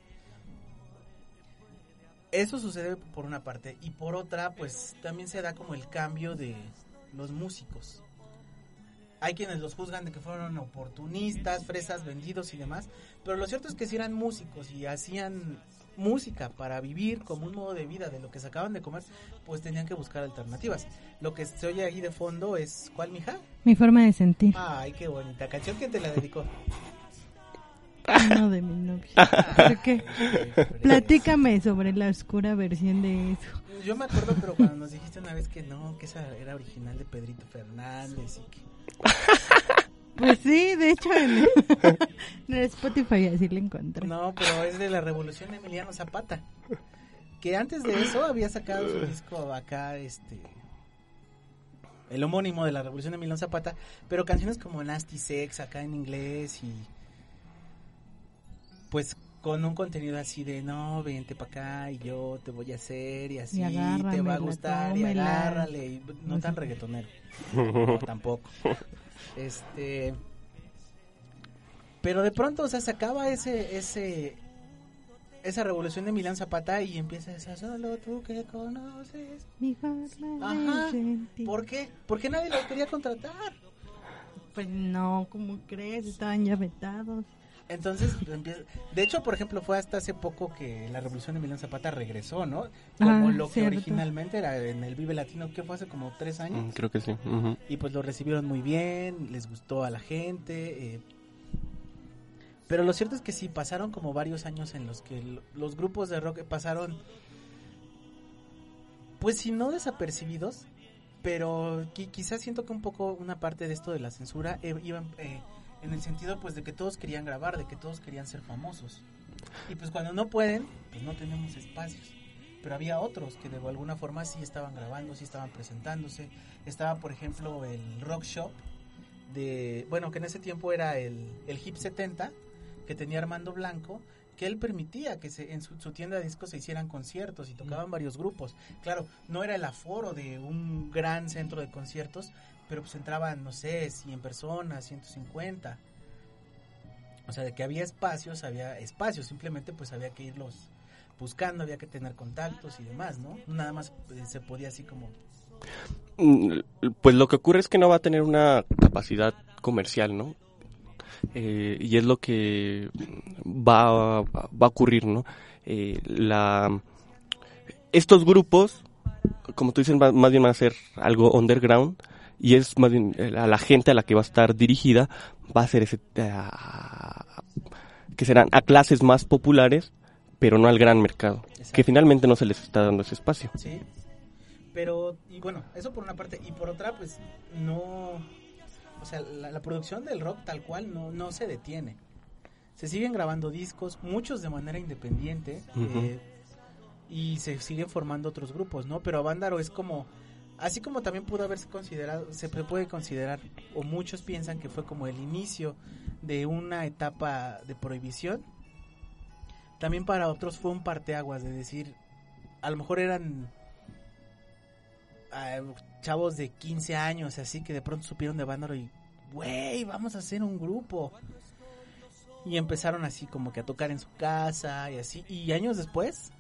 Eso sucede por una parte. Y por otra, pues también se da como el cambio de los músicos. Hay quienes los juzgan de que fueron oportunistas, fresas, vendidos y demás. Pero lo cierto es que si eran músicos y hacían música para vivir como un modo de vida de lo que sacaban de comer, pues tenían que buscar alternativas. Lo que se oye ahí de fondo es, ¿cuál, mija? Mi forma de sentir. Ay, qué bonita canción. ¿Quién te la dedicó? Uno de mi novio. ¿Por qué? Platícame sobre la oscura versión de eso. Yo me acuerdo, pero cuando nos dijiste una vez que no, que esa era original de Pedrito Fernández y que... Pues sí, de hecho en, en el Spotify así la encontré. No, pero es de la revolución de Emiliano Zapata. Que antes de eso había sacado su disco acá, este... El homónimo de la revolución de Emiliano Zapata, pero canciones como Nasty Sex acá en inglés y... Pues con un contenido así de no, vente para acá y yo te voy a hacer y así Y te va a gustar y agárrale. y no tan reggaetonero. No, tampoco. Este. Pero de pronto, o sea, se acaba ese, ese, esa revolución de Milán Zapata y empieza esa solo tú que conoces. Mi Ajá. de sentir. ¿Por qué? Porque nadie lo quería contratar. Pues no, ¿cómo crees? Estaban ya vetados. Entonces, de hecho, por ejemplo, fue hasta hace poco que la revolución de Milán Zapata regresó, ¿no? Como Ah, lo que cierto. originalmente era en el Vive Latino, que fue hace como tres años. Mm, Creo que sí. y pues lo recibieron muy bien, les gustó a la gente. eh, pero lo cierto es que sí, pasaron como varios años en los que los grupos de rock pasaron, pues si no desapercibidos, pero qui- quizás siento que un poco una parte de esto de la censura eh, iban eh, en el sentido pues de que todos querían grabar, de que todos querían ser famosos. Y pues cuando no pueden, pues no tenemos espacios. Pero había otros que de alguna forma sí estaban grabando, sí estaban presentándose. Estaba, por ejemplo, el Rock Shop, de, bueno, que en ese tiempo era el, el Hip 70, que tenía Armando Blanco, que él permitía que se, en su, su tienda de discos se hicieran conciertos y tocaban varios grupos. Claro, no era el aforo de un gran centro de conciertos, pero pues entraban, no sé, 100 personas, 150. O sea, de que había espacios, había espacios, simplemente pues había que irlos buscando, había que tener contactos y demás, ¿no? Nada más eh, se podía así como... Mm, Pues lo que ocurre es que no va a tener una capacidad comercial, ¿no? Eh, y es lo que va, va a ocurrir, ¿no? Eh, la, estos grupos, como tú dices, más bien van a ser algo underground y es más bien eh, a la gente a la que va a estar dirigida va a ser ese eh, a- que serán a clases más populares pero no al gran mercado que finalmente no se les está dando ese espacio Sí. Pero, y bueno, eso por una parte. Y por otra, pues, no... O sea, la, la producción del rock tal cual no, no se detiene. Se siguen grabando discos, muchos de manera independiente. Eh, y se siguen formando otros grupos, ¿no? Pero Avándaro es como... Así como también pudo haberse considerado, se puede considerar, o muchos piensan que fue como el inicio de una etapa de prohibición, también para otros fue un parteaguas de decir, a lo mejor eran ah, chavos de 15 años, así que de pronto supieron de Vándaro y, güey, vamos a hacer un grupo. Y empezaron así como que a tocar en su casa y así. Y años después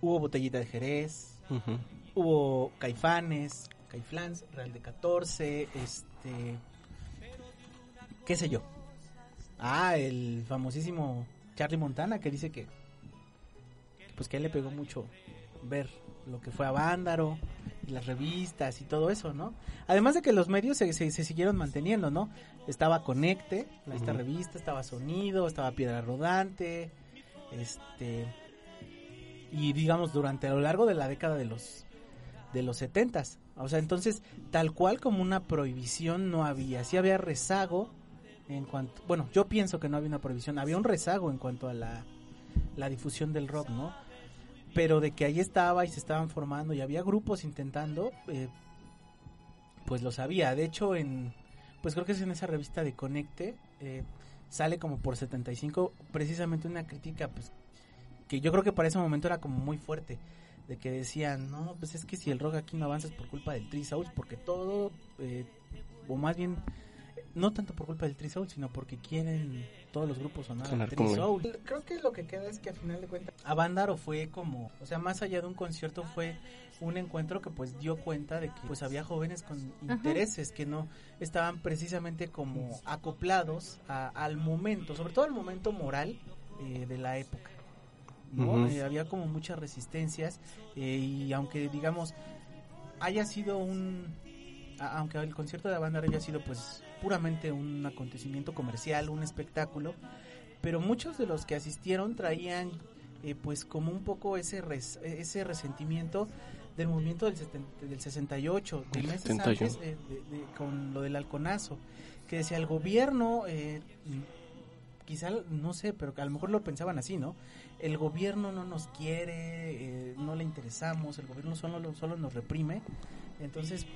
hubo Botellita de Jerez. Hubo Caifanes, Caiflans, Real de 14, este... qué sé yo. Ah, el famosísimo Charlie Montana que dice que pues que a él le pegó mucho ver lo que fue a Vándaro y las revistas y todo eso, ¿no? Además de que los medios se, se- se siguieron manteniendo, ¿no? Estaba Conecte, la- esta Ujú. revista, estaba Sonido, estaba Piedra Rodante, este y digamos durante a lo largo de la década de los de los setentas, o sea, entonces tal cual como una prohibición no había, sí había rezago en cuanto, bueno, yo pienso que no había una prohibición, había un rezago en cuanto a la la difusión del rock, ¿no? Pero de que ahí estaba y se estaban formando y había grupos intentando, eh, pues lo sabía. De hecho, en pues creo que es en esa revista de Conecte, eh, sale como por 75, precisamente una crítica, pues, que yo creo que para ese momento era como muy fuerte, de que decían, no, pues es que si el rock aquí no avanza es por culpa del Souls, porque todo, eh, o más bien, no tanto por culpa del Souls, sino porque quieren todos los grupos sonar al Souls. Creo que lo que queda es que a final de cuentas, Avándaro fue como, o sea, más allá de un concierto fue un encuentro que pues dio cuenta de que pues había jóvenes con Ajá. intereses que no estaban precisamente como acoplados a- al momento, sobre todo al momento moral eh, de la época. ¿No? Eh, había como muchas resistencias eh, y aunque digamos haya sido un aunque el concierto de Avándaro haya sido pues puramente un acontecimiento comercial, un espectáculo, pero muchos de los que asistieron traían eh, pues como un poco ese res- ese resentimiento del movimiento del, seten- del 68, de meses 71. antes eh, de- de- con lo del halconazo, que decía el gobierno, eh, quizá, no sé, pero a lo mejor lo pensaban así, ¿no? El gobierno no nos quiere, eh, no le interesamos, el gobierno solo, solo nos reprime, entonces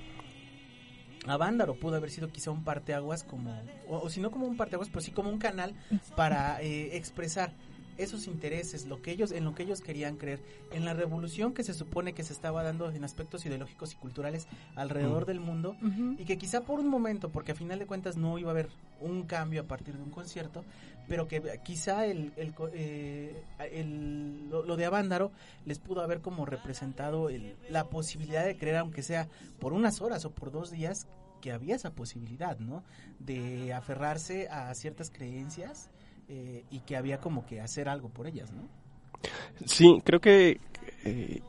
Avándaro pudo haber sido quizá un parteaguas como, o, o si no como un parteaguas, pero sí como un canal para eh, expresar esos intereses, lo que ellos, en lo que ellos querían creer, en la revolución que se supone que se estaba dando en aspectos ideológicos y culturales alrededor Mm. del mundo, y que quizá por un momento, porque a final de cuentas no iba a haber un cambio a partir de un concierto, pero que quizá el, el, co- eh, el- lo, lo de Avándaro les pudo haber como representado el- la posibilidad de creer, aunque sea por unas horas o por dos días, que había esa posibilidad, ¿no? De aferrarse a ciertas creencias eh, y que había como que hacer algo por ellas, ¿no? Sí, creo que eh,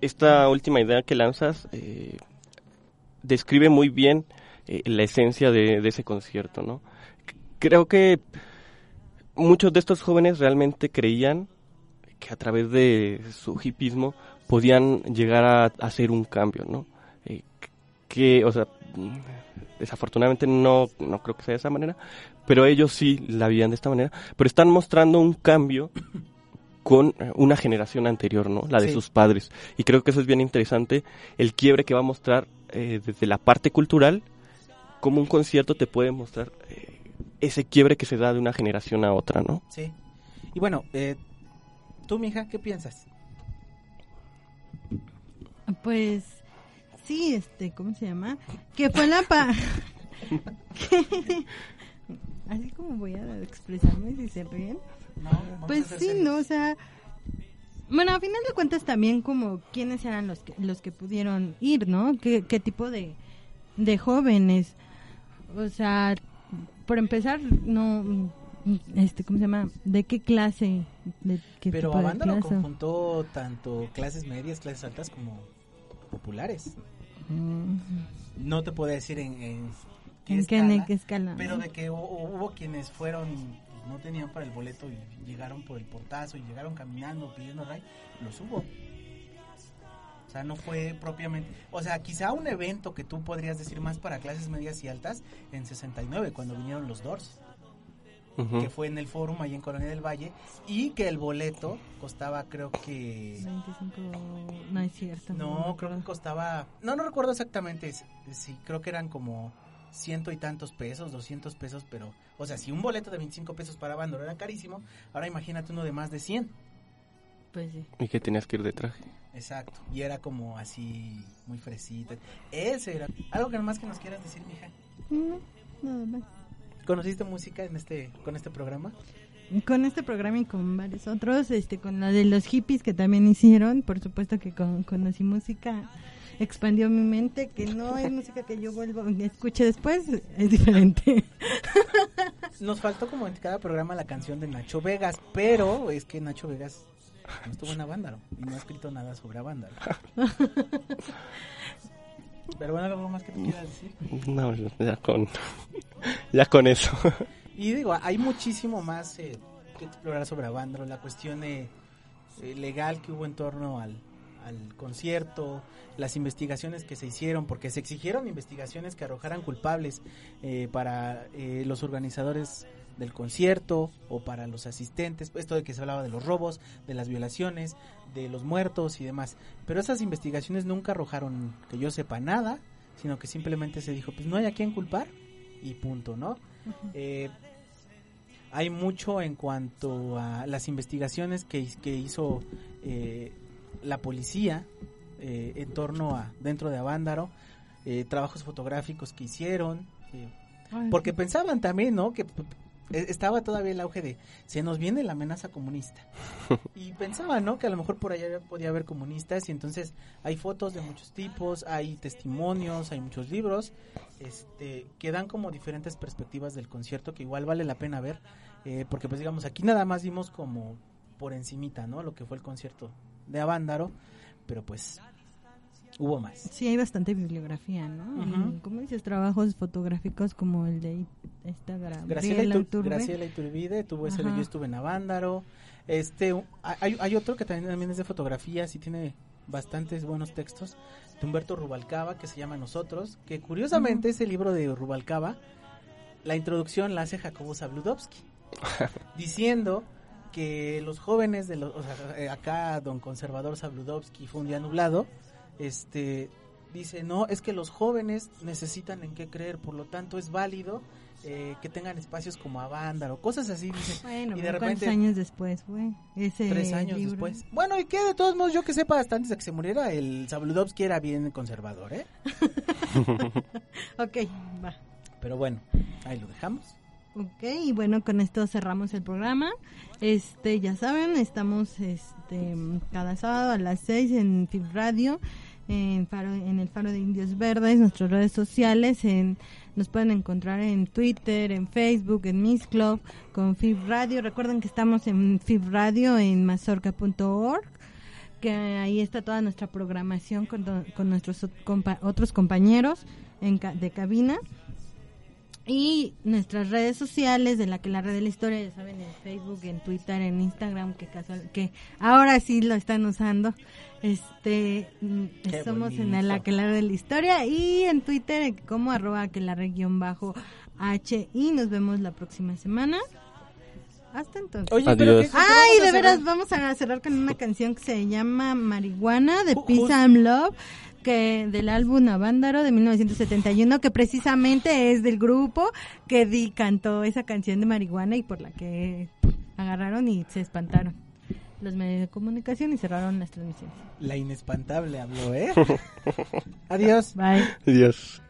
esta última idea que lanzas eh, describe muy bien la esencia de, de ese concierto, ¿no? Creo que muchos de estos jóvenes realmente creían que a través de su hipismo podían llegar a hacer un cambio, ¿no? Que, o sea, desafortunadamente no, no creo que sea de esa manera, pero ellos sí la veían de esta manera, pero están mostrando un cambio con eh, una generación anterior, ¿no? La de Sí. sus padres. Y creo que eso es bien interesante, el quiebre que va a mostrar eh, desde la parte cultural, como un concierto te puede mostrar eh, ese quiebre que se da de una generación a otra, ¿no? Sí. Y bueno, eh, tú, mija, ¿qué piensas? Pues sí, este, ¿cómo se llama? Que fue la pa... que- Así como voy a expresarme si se ríen. No, Pues sí, no, o sea, bueno, a final de cuentas también como quiénes eran los que los que pudieron ir, ¿no? ¿Qué, qué tipo de, de jóvenes? O sea, por empezar, no, este, ¿cómo se llama? ¿De qué clase? ¿De qué Pero tipo clase? conjuntó tanto clases medias, clases altas como populares. Mm, No te puedo decir en, en qué ¿En qué, escala, en qué escala? pero de que hu- hubo, quienes fueron, no tenían para el boleto y llegaron por el portazo y llegaron caminando pidiendo ray, los hubo. O sea, no fue propiamente, o sea, quizá un evento que tú podrías decir más para clases medias y altas en 69 cuando vinieron los Doors. Que fue en el Fórum ahí en Colonia del Valle y que el boleto costaba creo que 25, no es cierto. no creo que costaba no no recuerdo exactamente si si creo que eran como ciento y tantos pesos 200 pesos pero o sea si un boleto de 25 pesos para Bandor era carísimo ahora imagínate uno de más de 100 Pues sí. Y que tenías que ir de traje. exacto y era como así muy fresita ese era algo que más que nos quieras decir mija No, nada más. Conociste música en este con este programa Con este programa y con varios otros, este, con la de los hippies que también hicieron, por supuesto que con, conocí música, expandió mi mente, que no es música que yo vuelvo y escuche después, es diferente. Nos faltó como en cada programa la canción de Nacho Vegas, pero es que Nacho Vegas no estuvo en Avándaro y no ha escrito nada sobre Avándaro. Pero bueno, algo más que tú quieras decir. No, ya con, ya con eso. Y digo, hay muchísimo más eh, que explorar sobre Avándaro, la cuestión eh, eh, legal que hubo en torno al, al concierto, las investigaciones que se hicieron, porque se exigieron investigaciones que arrojaran culpables eh, para eh, los organizadores del concierto o para los asistentes, esto de que se hablaba de los robos, de las violaciones, de los muertos y demás. Pero esas investigaciones nunca arrojaron, que yo sepa, nada, sino que simplemente se dijo, pues no hay a quién culpar y punto, ¿no? Eh, hay mucho en cuanto a las investigaciones que, que hizo eh, la policía eh, en torno a dentro de Avándaro, eh, trabajos fotográficos que hicieron, eh, porque pensaban también, ¿no? Que p- estaba todavía el auge de se nos viene la amenaza comunista y pensaban, ¿no? Que a lo mejor por allá podía haber comunistas y entonces hay fotos de muchos tipos, hay testimonios, hay muchos libros, este, que dan como diferentes perspectivas del concierto que igual vale la pena ver, eh, porque pues digamos aquí nada más vimos como por encimita, ¿no? Lo que fue el concierto de Avándaro, pero pues hubo más. Sí, hay bastante bibliografía, ¿no? Y, como dices, trabajos fotográficos como el de esta Gra- Graciela, Itur- Iturbe. Graciela Iturbide tuvo ese de. Yo estuve en Avándaro. Este, hay, hay otro que también, también es de fotografías y tiene bastantes buenos textos de Humberto Rubalcaba que se llama Nosotros, que curiosamente ese libro de Rubalcaba, la introducción la hace Jacobo Zabludovsky, diciendo que los jóvenes de los, o sea, eh, acá don conservador Zabludovsky fue un día nublado, este dice, no, es que los jóvenes necesitan en qué creer, por lo tanto es válido eh, que tengan espacios como Avándaro, cosas así, dice. Bueno, y de pero ¿cuántos repente, años después fue? Ese tres años libro? después. Bueno, y que de todos modos, yo que sepa, hasta antes de que se muriera, el Zabludovsky era bien conservador, ¿eh? Ok, va. Pero bueno, ahí lo dejamos. Ok, y bueno, con esto cerramos el programa. Este, ya saben, estamos este cada sábado a las 6 en FIB Radio, en, Faro, en el Faro de Indios Verdes, nuestras redes sociales, en, nos pueden encontrar en Twitter, en Facebook, en Miss Club, con FIB Radio. Recuerden que estamos en FIB Radio en mazorca.org que ahí está toda nuestra programación con, con nuestros otros compañeros en de cabina y nuestras redes sociales de la que la red de la historia ya saben en Facebook en Twitter en Instagram que casual que ahora sí lo están usando. Este mm, Qué somos en la que la red de la historia y en Twitter como arroba que la red guion bajo h y nos vemos la próxima semana. Hasta entonces. Oye, Adiós. pero ¿qué- qué Ay, de veras, vamos a cerrar con una canción que se llama Marihuana de Peace and Love, que del álbum Avándaro de 1971, que precisamente es del grupo que di cantó esa canción de marihuana y por la que agarraron y se espantaron los medios de comunicación y cerraron las transmisiones. La inespantable habló, ¿eh? Adiós. Bye. Dios.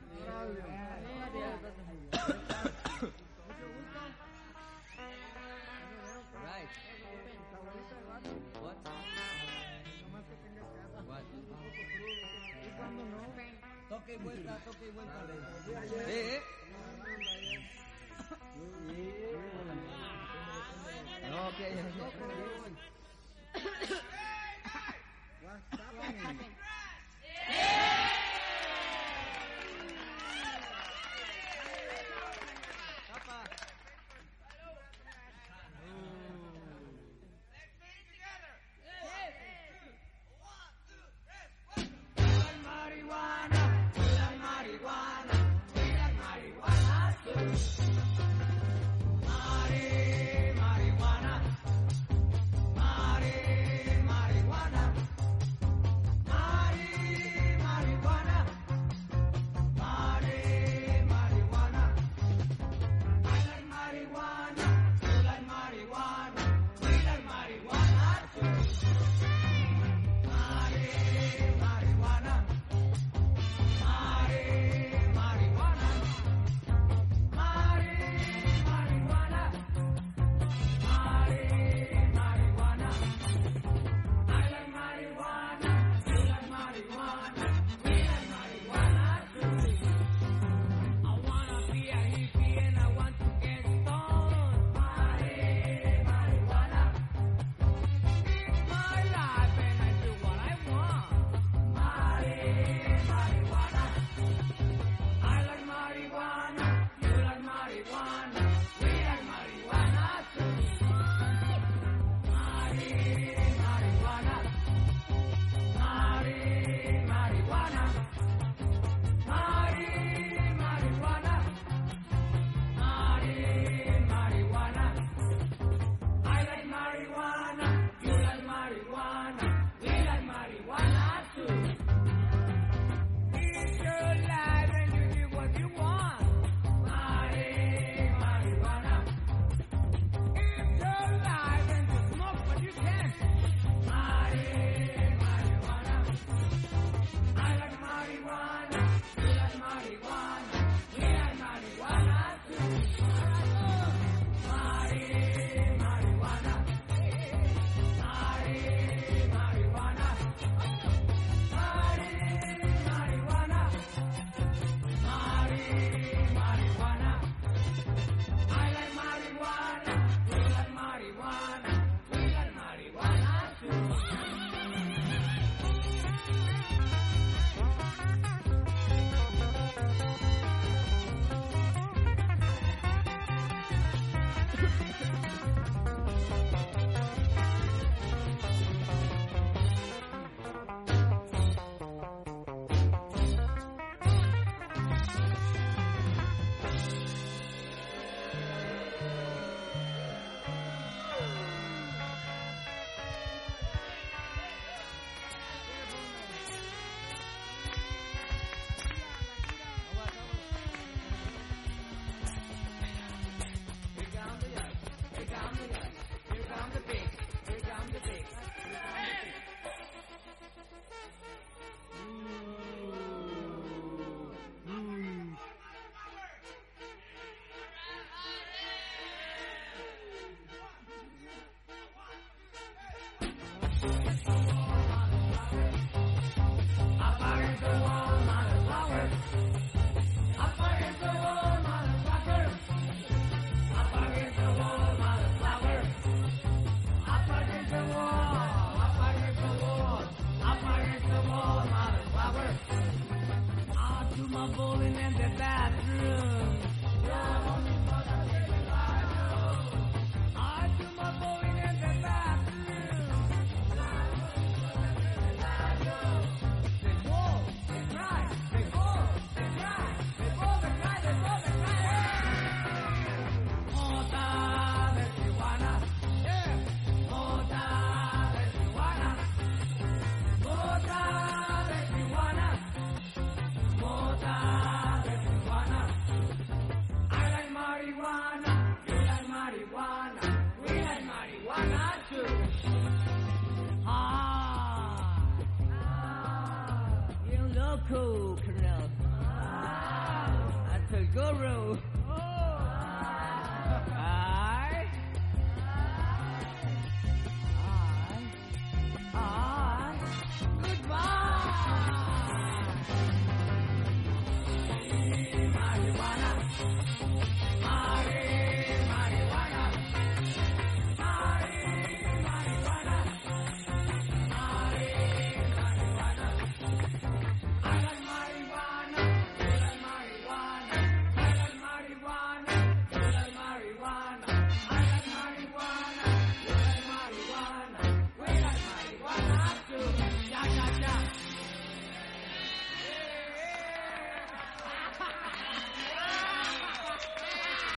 Thank you.